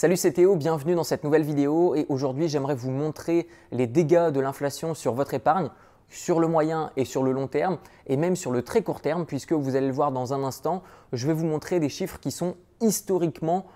Salut c'est Théo, bienvenue dans cette nouvelle vidéo et aujourd'hui j'aimerais vous montrer les dégâts de l'inflation sur votre épargne sur le moyen et sur le long terme et même sur le très court terme puisque vous allez le voir dans un instant, je vais vous montrer des chiffres qui sont historiquement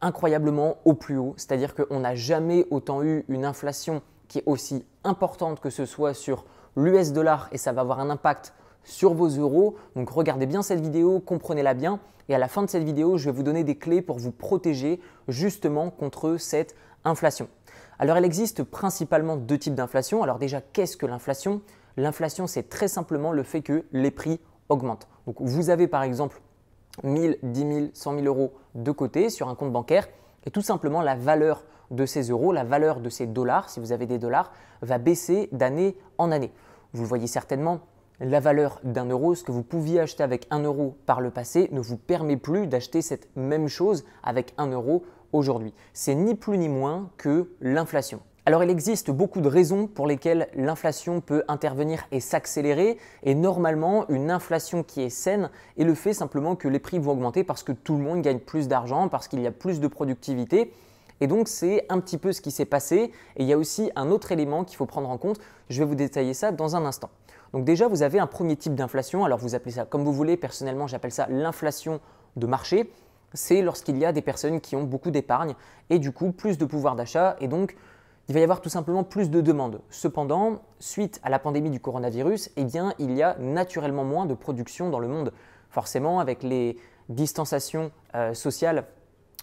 incroyablement au plus haut, c'est-à-dire qu'on n'a jamais autant eu une inflation qui est aussi importante que ce soit sur l'US dollar et ça va avoir un impact sur vos euros. Donc regardez bien cette vidéo, comprenez-la bien et à la fin de cette vidéo, je vais vous donner des clés pour vous protéger justement contre cette inflation. Alors il existe principalement deux types d'inflation. Alors déjà, qu'est-ce que l'inflation? L'inflation, c'est très simplement le fait que les prix augmentent. Donc vous avez par exemple 1000, 10 000, 100 000 euros de côté sur un compte bancaire et tout simplement la valeur de ces euros, la valeur de ces dollars, si vous avez des dollars, va baisser d'année en année. Vous le voyez certainement, la valeur d'un euro, ce que vous pouviez acheter avec un euro par le passé, ne vous permet plus d'acheter cette même chose avec un euro aujourd'hui. C'est ni plus ni moins que l'inflation. Alors il existe beaucoup de raisons pour lesquelles l'inflation peut intervenir et s'accélérer et normalement une inflation qui est saine est le fait simplement que les prix vont augmenter parce que tout le monde gagne plus d'argent, parce qu'il y a plus de productivité et donc c'est un petit peu ce qui s'est passé et il y a aussi un autre élément qu'il faut prendre en compte, je vais vous détailler ça dans un instant. Donc déjà, vous avez un premier type d'inflation. Alors vous appelez ça comme vous voulez. Personnellement, j'appelle ça l'inflation de marché. C'est lorsqu'il y a des personnes qui ont beaucoup d'épargne et du coup plus de pouvoir d'achat et donc il va y avoir tout simplement plus de demandes. Cependant, suite à la pandémie du coronavirus, eh bien, il y a naturellement moins de production dans le monde. Forcément, avec les distanciations euh, sociales,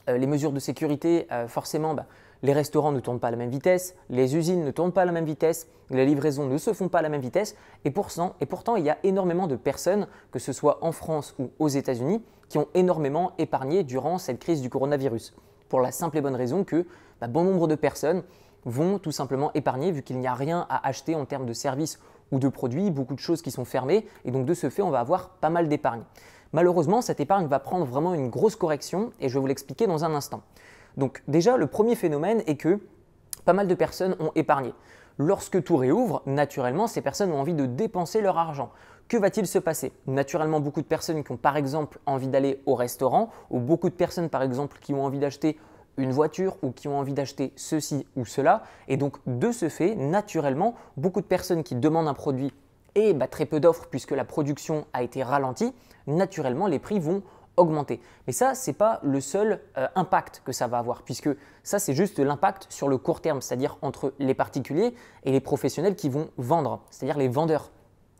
euh, les mesures de sécurité, euh, forcément, bah, les restaurants ne tournent pas à la même vitesse, les usines ne tournent pas à la même vitesse, les livraisons ne se font pas à la même vitesse, et pourtant, il y a énormément de personnes, que ce soit en France ou aux États-Unis, qui ont énormément épargné durant cette crise du coronavirus. Pour la simple et bonne raison que bah, bon nombre de personnes vont tout simplement épargner vu qu'il n'y a rien à acheter en termes de services ou de produits, beaucoup de choses qui sont fermées, et donc de ce fait, on va avoir pas mal d'épargne. Malheureusement, cette épargne va prendre vraiment une grosse correction, et je vais vous l'expliquer dans un instant. Donc déjà, le premier phénomène est que pas mal de personnes ont épargné. Lorsque tout réouvre, naturellement, ces personnes ont envie de dépenser leur argent. Que va-t-il se passer? Naturellement, beaucoup de personnes qui ont par exemple envie d'aller au restaurant, ou beaucoup de personnes par exemple qui ont envie d'acheter une voiture ou qui ont envie d'acheter ceci ou cela. Et donc de ce fait, naturellement, beaucoup de personnes qui demandent un produit et bah, très peu d'offres puisque la production a été ralentie, naturellement les prix vont augmenter. Mais ça, ce n'est pas le seul euh, impact que ça va avoir, puisque ça, c'est juste l'impact sur le court terme, c'est-à-dire entre les particuliers et les professionnels qui vont vendre, c'est-à-dire les vendeurs.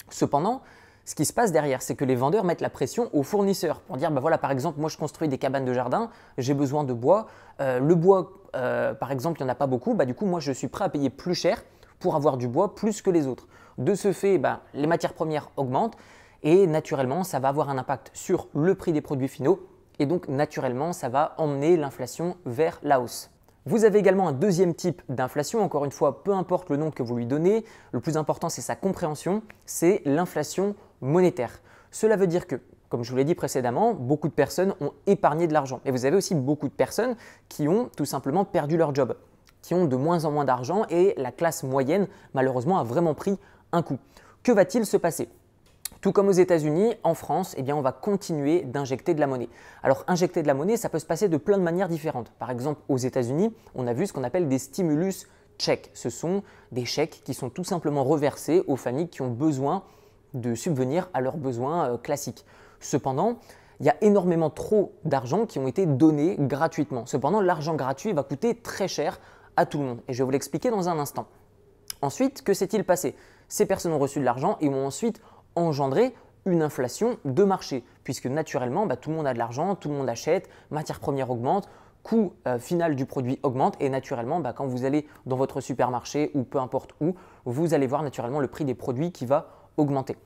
Cependant, ce qui se passe derrière, c'est que les vendeurs mettent la pression aux fournisseurs pour dire, bah voilà, par exemple, moi je construis des cabanes de jardin, j'ai besoin de bois. Euh, le bois, euh, par exemple, il n'y en a pas beaucoup, bah, du coup, moi je suis prêt à payer plus cher pour avoir du bois plus que les autres. De ce fait, bah, les matières premières augmentent et naturellement, ça va avoir un impact sur le prix des produits finaux et donc naturellement, ça va emmener l'inflation vers la hausse. Vous avez également un deuxième type d'inflation, encore une fois, peu importe le nom que vous lui donnez, le plus important c'est sa compréhension, c'est l'inflation monétaire. Cela veut dire que, comme je vous l'ai dit précédemment, beaucoup de personnes ont épargné de l'argent. Et vous avez aussi beaucoup de personnes qui ont tout simplement perdu leur job, qui ont de moins en moins d'argent et la classe moyenne, malheureusement, a vraiment pris un coup. Que va-t-il se passer? Tout comme aux États-Unis, en France, eh on va continuer d'injecter de la monnaie. Alors, injecter de la monnaie, ça peut se passer de plein de manières différentes. Par exemple, aux États-Unis, on a vu ce qu'on appelle des stimulus checks. Ce sont des chèques qui sont tout simplement reversés aux familles qui ont besoin de subvenir à leurs besoins euh, classiques. Cependant, il y a énormément trop d'argent qui ont été donnés gratuitement. Cependant, l'argent gratuit va coûter très cher à tout le monde. Et je vais vous l'expliquer dans un instant. Ensuite, que s'est-il passé? Ces personnes ont reçu de l'argent et ont ensuite engendrer une inflation de marché, puisque naturellement, bah, tout le monde a de l'argent, tout le monde achète, matière première augmente, coût euh, final du produit augmente, et naturellement, bah, quand vous allez dans votre supermarché ou peu importe où, vous allez voir naturellement le prix des produits qui va augmenter.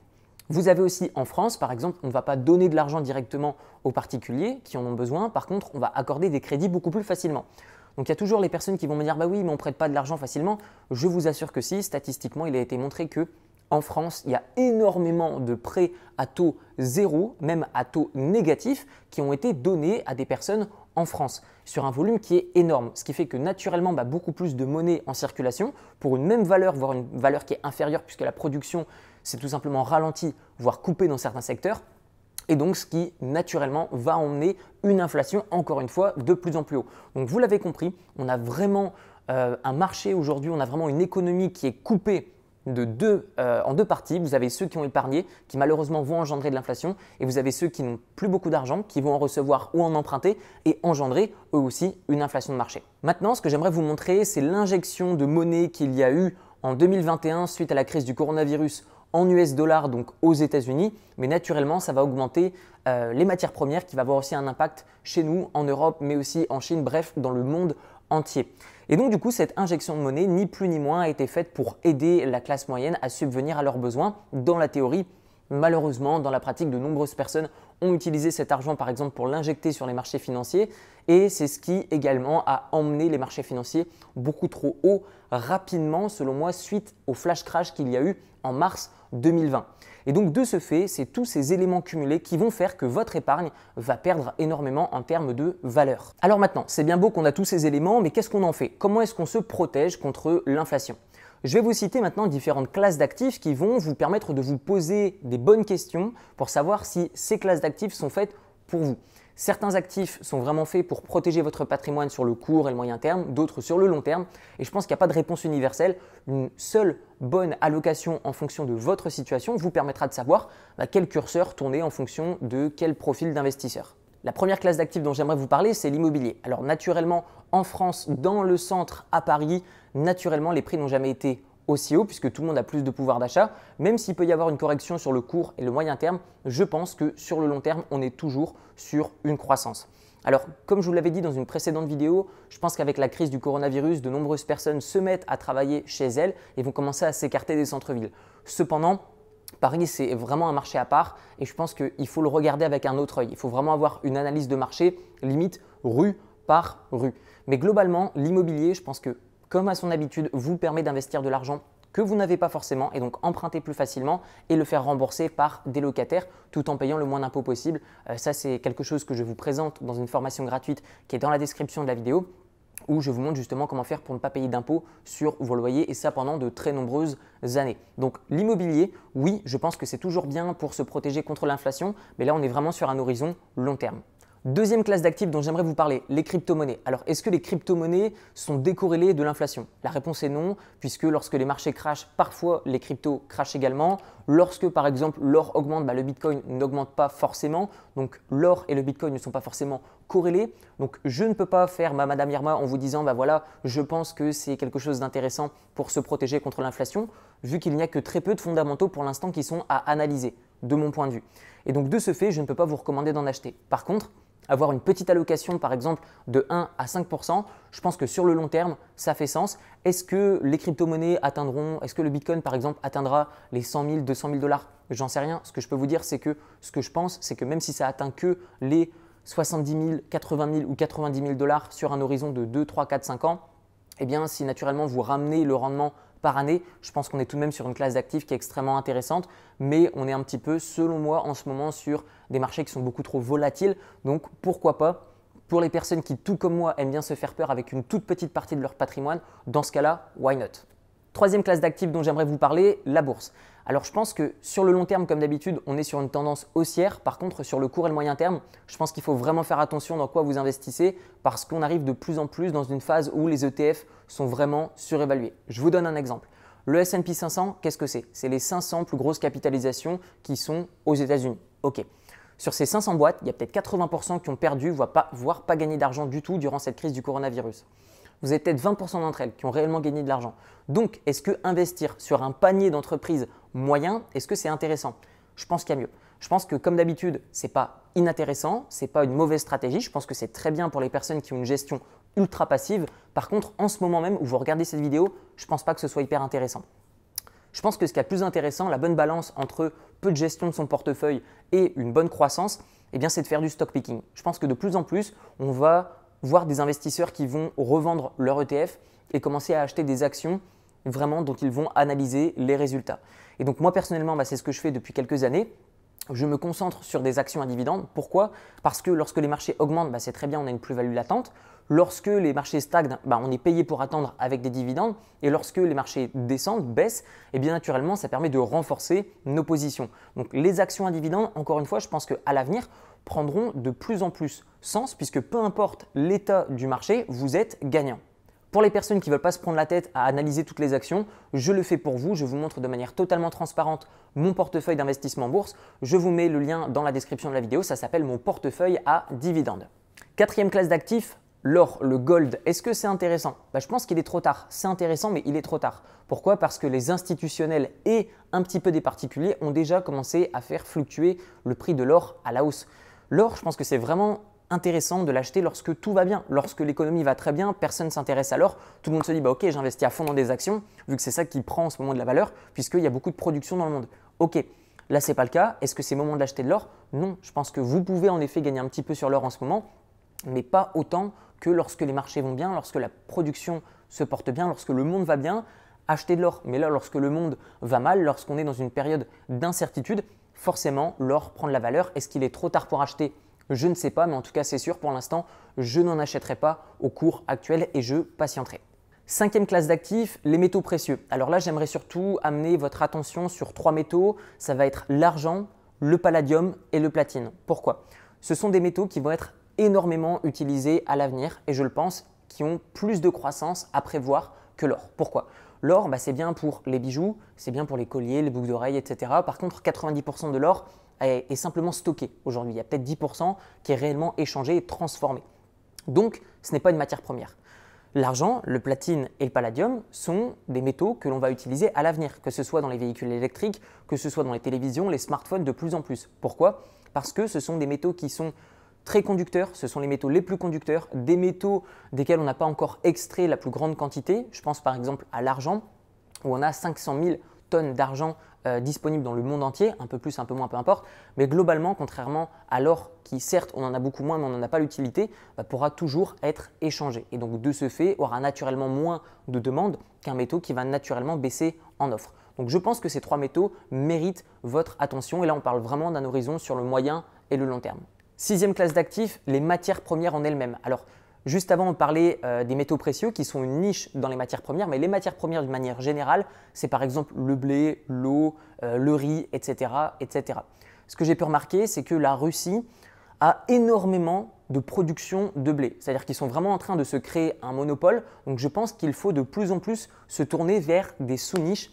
Vous avez aussi en France, par exemple, on ne va pas donner de l'argent directement aux particuliers qui en ont besoin, par contre, on va accorder des crédits beaucoup plus facilement. Donc il y a toujours les personnes qui vont me dire bah oui, mais on ne prête pas de l'argent facilement. Je vous assure que si, statistiquement, il a été montré que en France, il y a énormément de prêts à taux zéro, même à taux négatif, qui ont été donnés à des personnes en France sur un volume qui est énorme. Ce qui fait que naturellement, bah, beaucoup plus de monnaie en circulation pour une même valeur, voire une valeur qui est inférieure puisque la production s'est tout simplement ralentie, voire coupée dans certains secteurs. et donc ce qui naturellement va emmener une inflation encore une fois de plus en plus haut. Donc vous l'avez compris, on a vraiment euh, un marché aujourd'hui, on a vraiment une économie qui est coupée de deux, euh, en deux parties. Vous avez ceux qui ont épargné, qui malheureusement vont engendrer de l'inflation, et vous avez ceux qui n'ont plus beaucoup d'argent, qui vont en recevoir ou en emprunter, et engendrer eux aussi une inflation de marché. Maintenant, ce que j'aimerais vous montrer, c'est l'injection de monnaie qu'il y a eu en 2021 suite à la crise du coronavirus en US dollars, donc aux États-Unis, mais naturellement, ça va augmenter euh, les matières premières qui va avoir aussi un impact chez nous, en Europe, mais aussi en Chine, bref, dans le monde entier. Et donc du coup, cette injection de monnaie, ni plus ni moins, a été faite pour aider la classe moyenne à subvenir à leurs besoins. Dans la théorie, malheureusement, dans la pratique, de nombreuses personnes ont utilisé cet argent par exemple pour l'injecter sur les marchés financiers et c'est ce qui également a emmené les marchés financiers beaucoup trop haut rapidement selon moi suite au flash crash qu'il y a eu en mars 2020. Et donc de ce fait, c'est tous ces éléments cumulés qui vont faire que votre épargne va perdre énormément en termes de valeur. Alors maintenant, c'est bien beau qu'on a tous ces éléments, mais qu'est-ce qu'on en fait? Comment est-ce qu'on se protège contre l'inflation? Je vais vous citer maintenant différentes classes d'actifs qui vont vous permettre de vous poser des bonnes questions pour savoir si ces classes d'actifs sont faites pour vous. Certains actifs sont vraiment faits pour protéger votre patrimoine sur le court et le moyen terme, d'autres sur le long terme. Et je pense qu'il n'y a pas de réponse universelle. Une seule bonne allocation en fonction de votre situation vous permettra de savoir bah, quel curseur tourner en fonction de quel profil d'investisseur. La première classe d'actifs dont j'aimerais vous parler, c'est l'immobilier. Alors naturellement, en France, dans le centre, à Paris, naturellement, les prix n'ont jamais été aussi haut puisque tout le monde a plus de pouvoir d'achat. Même s'il peut y avoir une correction sur le court et le moyen terme, je pense que sur le long terme, on est toujours sur une croissance. Alors, comme je vous l'avais dit dans une précédente vidéo, je pense qu'avec la crise du coronavirus, de nombreuses personnes se mettent à travailler chez elles et vont commencer à s'écarter des centres-villes. Cependant, Paris, c'est vraiment un marché à part et je pense qu'il faut le regarder avec un autre œil. Il faut vraiment avoir une analyse de marché, limite rue par rue. Mais globalement, l'immobilier, je pense que comme à son habitude, vous permet d'investir de l'argent que vous n'avez pas forcément et donc emprunter plus facilement et le faire rembourser par des locataires tout en payant le moins d'impôts possible. Euh, ça, c'est quelque chose que je vous présente dans une formation gratuite qui est dans la description de la vidéo où je vous montre justement comment faire pour ne pas payer d'impôts sur vos loyers et ça pendant de très nombreuses années. Donc l'immobilier, oui, je pense que c'est toujours bien pour se protéger contre l'inflation, mais là on est vraiment sur un horizon long terme. Deuxième classe d'actifs dont j'aimerais vous parler, les crypto-monnaies. Alors, est-ce que les crypto-monnaies sont décorrélées de l'inflation? La réponse est non, puisque lorsque les marchés crachent, parfois les cryptos crachent également. Lorsque, par exemple, l'or augmente, bah, le bitcoin n'augmente pas forcément. Donc, l'or et le bitcoin ne sont pas forcément corrélés. Donc, je ne peux pas faire ma Madame Irma en vous disant, bah voilà, je pense que c'est quelque chose d'intéressant pour se protéger contre l'inflation, vu qu'il n'y a que très peu de fondamentaux pour l'instant qui sont à analyser, de mon point de vue. Et donc, de ce fait, je ne peux pas vous recommander d'en acheter. Par contre, avoir une petite allocation par exemple de 1 à 5% je pense que sur le long terme, ça fait sens. Est-ce que les crypto-monnaies atteindront, est-ce que le Bitcoin par exemple atteindra les 100 000, 200 000 dollars? J'en sais rien. Ce que je peux vous dire, c'est que ce que je pense, c'est que même si ça atteint que les 70 000, 80 000 ou 90 000 dollars sur un horizon de 2, 3, 4, 5 ans, eh bien si naturellement vous ramenez le rendement par année. Je pense qu'on est tout de même sur une classe d'actifs qui est extrêmement intéressante, mais on est un petit peu, selon moi, en ce moment sur des marchés qui sont beaucoup trop volatiles. Donc pourquoi pas pour les personnes qui, tout comme moi, aiment bien se faire peur avec une toute petite partie de leur patrimoine, dans ce cas-là, why not? Troisième classe d'actifs dont j'aimerais vous parler, la bourse. Alors je pense que sur le long terme, comme d'habitude, on est sur une tendance haussière. Par contre, sur le court et le moyen terme, je pense qu'il faut vraiment faire attention dans quoi vous investissez parce qu'on arrive de plus en plus dans une phase où les ETF sont vraiment surévalués. Je vous donne un exemple. Le S&P 500, qu'est-ce que c'est? C'est les 500 plus grosses capitalisations qui sont aux États-Unis. Ok. Sur ces 500 boîtes, il y a peut-être 80% qui ont perdu, voire pas, voire pas gagné d'argent du tout durant cette crise du coronavirus vous avez peut-être 20% d'entre elles qui ont réellement gagné de l'argent. Donc, est-ce que investir sur un panier d'entreprises moyen, est-ce que c'est intéressant? Je pense qu'il y a mieux. Je pense que comme d'habitude, ce n'est pas inintéressant, ce n'est pas une mauvaise stratégie. Je pense que c'est très bien pour les personnes qui ont une gestion ultra passive. Par contre, en ce moment même où vous regardez cette vidéo, je pense pas que ce soit hyper intéressant. Je pense que ce qui est plus intéressant, la bonne balance entre peu de gestion de son portefeuille et une bonne croissance, eh bien, c'est de faire du stock picking. Je pense que de plus en plus, on va voir des investisseurs qui vont revendre leur ETF et commencer à acheter des actions vraiment dont ils vont analyser les résultats. Et donc moi personnellement, bah, c'est ce que je fais depuis quelques années. Je me concentre sur des actions à dividendes. Pourquoi? Parce que lorsque les marchés augmentent, bah, c'est très bien, on a une plus-value latente. Lorsque les marchés stagnent, bah, on est payé pour attendre avec des dividendes. Et lorsque les marchés descendent, baissent, et eh bien naturellement, ça permet de renforcer nos positions. Donc les actions à dividendes, encore une fois, je pense qu'à l'avenir, prendront de plus en plus sens puisque peu importe l'état du marché, vous êtes gagnant. Pour les personnes qui ne veulent pas se prendre la tête à analyser toutes les actions, je le fais pour vous. Je vous montre de manière totalement transparente mon portefeuille d'investissement en bourse. Je vous mets le lien dans la description de la vidéo. Ça s'appelle mon portefeuille à dividendes. Quatrième classe d'actifs, l'or, le gold. Est-ce que c'est intéressant? Bah, Je pense qu'il est trop tard. C'est intéressant, mais il est trop tard. Pourquoi? Parce que les institutionnels et un petit peu des particuliers ont déjà commencé à faire fluctuer le prix de l'or à la hausse. L'or, je pense que c'est vraiment intéressant de l'acheter lorsque tout va bien. Lorsque l'économie va très bien, personne ne s'intéresse à l'or. Tout le monde se dit bah, Ok, j'investis à fond dans des actions, vu que c'est ça qui prend en ce moment de la valeur, puisqu'il y a beaucoup de production dans le monde. Ok, là, ce n'est pas le cas. Est-ce que c'est le moment d'acheter de l'or? Non, je pense que vous pouvez en effet gagner un petit peu sur l'or en ce moment, mais pas autant que lorsque les marchés vont bien, lorsque la production se porte bien, lorsque le monde va bien. Acheter de l'or. Mais là, lorsque le monde va mal, lorsqu'on est dans une période d'incertitude, forcément, l'or prend de la valeur. Est-ce qu'il est trop tard pour acheter? Je ne sais pas, mais en tout cas c'est sûr, pour l'instant, je n'en achèterai pas au cours actuel et je patienterai. Cinquième classe d'actifs, les métaux précieux. Alors là, j'aimerais surtout amener votre attention sur trois métaux. Ça va être l'argent, le palladium et le platine. Pourquoi? Ce sont des métaux qui vont être énormément utilisés à l'avenir et je le pense, qui ont plus de croissance à prévoir que l'or. Pourquoi? L'or, bah, c'est bien pour les bijoux, c'est bien pour les colliers, les boucles d'oreilles, etc. Par contre, 90% de l'or, est, simplement stocké aujourd'hui. Il y a peut-être 10% qui est réellement échangé et transformé. Donc, ce n'est pas une matière première. L'argent, le platine et le palladium sont des métaux que l'on va utiliser à l'avenir, que ce soit dans les véhicules électriques, que ce soit dans les télévisions, les smartphones de plus en plus. Pourquoi? Parce que ce sont des métaux qui sont très conducteurs, ce sont les métaux les plus conducteurs, des métaux desquels on n'a pas encore extrait la plus grande quantité. Je pense par exemple à l'argent, où on a 500 000 tonnes d'argent euh, disponibles dans le monde entier, un peu plus, un peu moins, peu importe. Mais globalement, contrairement à l'or, qui certes on en a beaucoup moins, mais on n'en a pas l'utilité, bah, pourra toujours être échangé. Et donc de ce fait, aura naturellement moins de demandes qu'un métaux qui va naturellement baisser en offre. Donc je pense que ces trois métaux méritent votre attention. Et là, on parle vraiment d'un horizon sur le moyen et le long terme. Sixième classe d'actifs, les matières premières en elles-mêmes. Alors, Juste avant, on parlait euh, des métaux précieux qui sont une niche dans les matières premières, mais les matières premières d'une manière générale, c'est par exemple le blé, l'eau, euh, le riz, etc., etc. Ce que j'ai pu remarquer, c'est que la Russie a énormément de production de blé. C'est-à-dire qu'ils sont vraiment en train de se créer un monopole. Donc je pense qu'il faut de plus en plus se tourner vers des sous-niches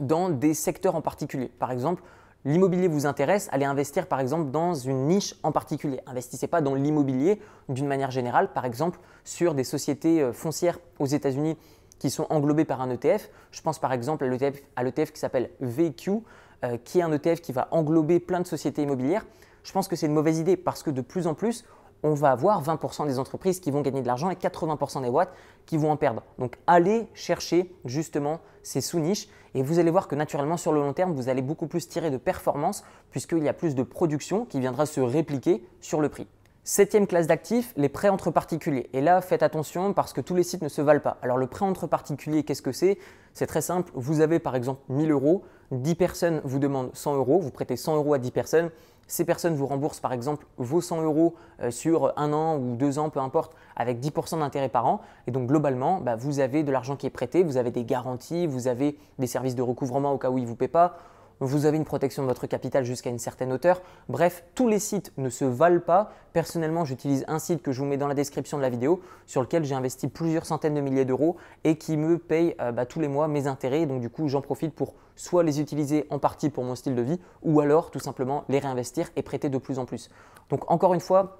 dans des secteurs en particulier. Par exemple, l'immobilier vous intéresse, allez investir par exemple dans une niche en particulier. Investissez pas dans l'immobilier d'une manière générale, par exemple sur des sociétés euh, foncières aux États-Unis qui sont englobées par un ETF. Je pense par exemple à l'ETF qui s'appelle VQ, euh, qui est un ETF qui va englober plein de sociétés immobilières. Je pense que c'est une mauvaise idée parce que de plus en plus, on va avoir 20% des entreprises qui vont gagner de l'argent et 80% des boîtes qui vont en perdre. Donc allez chercher justement ces sous-niches et vous allez voir que naturellement sur le long terme, vous allez beaucoup plus tirer de performance puisqu'il y a plus de production qui viendra se répliquer sur le prix. Septième classe d'actifs, les prêts entre particuliers. Et là, faites attention parce que tous les sites ne se valent pas. Alors le prêt entre particuliers, qu'est-ce que c'est? C'est très simple. Vous avez par exemple 1000 euros, 10 personnes vous demandent 100 euros, vous prêtez 100 euros à 10 personnes. Ces personnes vous remboursent par exemple vos 100 euros euh, sur un an ou deux ans, peu importe, avec 10% d'intérêt par an. Et donc globalement, bah, vous avez de l'argent qui est prêté, vous avez des garanties, vous avez des services de recouvrement au cas où ils ne vous paient pas, vous avez une protection de votre capital jusqu'à une certaine hauteur. Bref, tous les sites ne se valent pas. Personnellement, j'utilise un site que je vous mets dans la description de la vidéo sur lequel j'ai investi plusieurs centaines de milliers d'euros et qui me paye euh, bah, tous les mois mes intérêts. Donc du coup, j'en profite pour soit les utiliser en partie pour mon style de vie ou alors tout simplement les réinvestir et prêter de plus en plus. Donc encore une fois,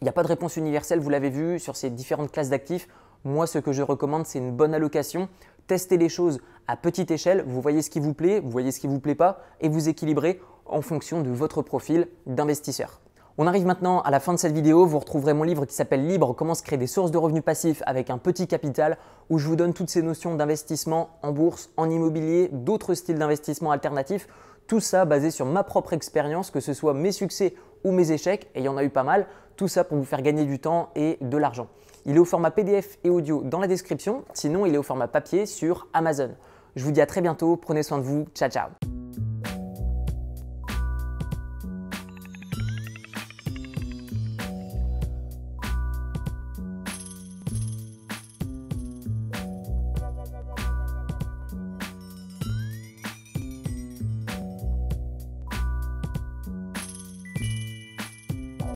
il n'y a pas de réponse universelle, vous l'avez vu sur ces différentes classes d'actifs. Moi, ce que je recommande, c'est une bonne allocation testez les choses à petite échelle, vous voyez ce qui vous plaît, vous voyez ce qui ne vous plaît pas et vous équilibrez en fonction de votre profil d'investisseur. On arrive maintenant à la fin de cette vidéo. Vous retrouverez mon livre qui s'appelle Libre, comment se créer des sources de revenus passifs avec un petit capital, où je vous donne toutes ces notions d'investissement en bourse, en immobilier, d'autres styles d'investissement alternatifs. Tout ça basé sur ma propre expérience, que ce soit mes succès ou mes échecs, et il y en a eu pas mal. Tout ça pour vous faire gagner du temps et de l'argent. Il est au format PDF et audio dans la description. Sinon, il est au format papier sur Amazon. Je vous dis à très bientôt. Prenez soin de vous. Ciao, ciao.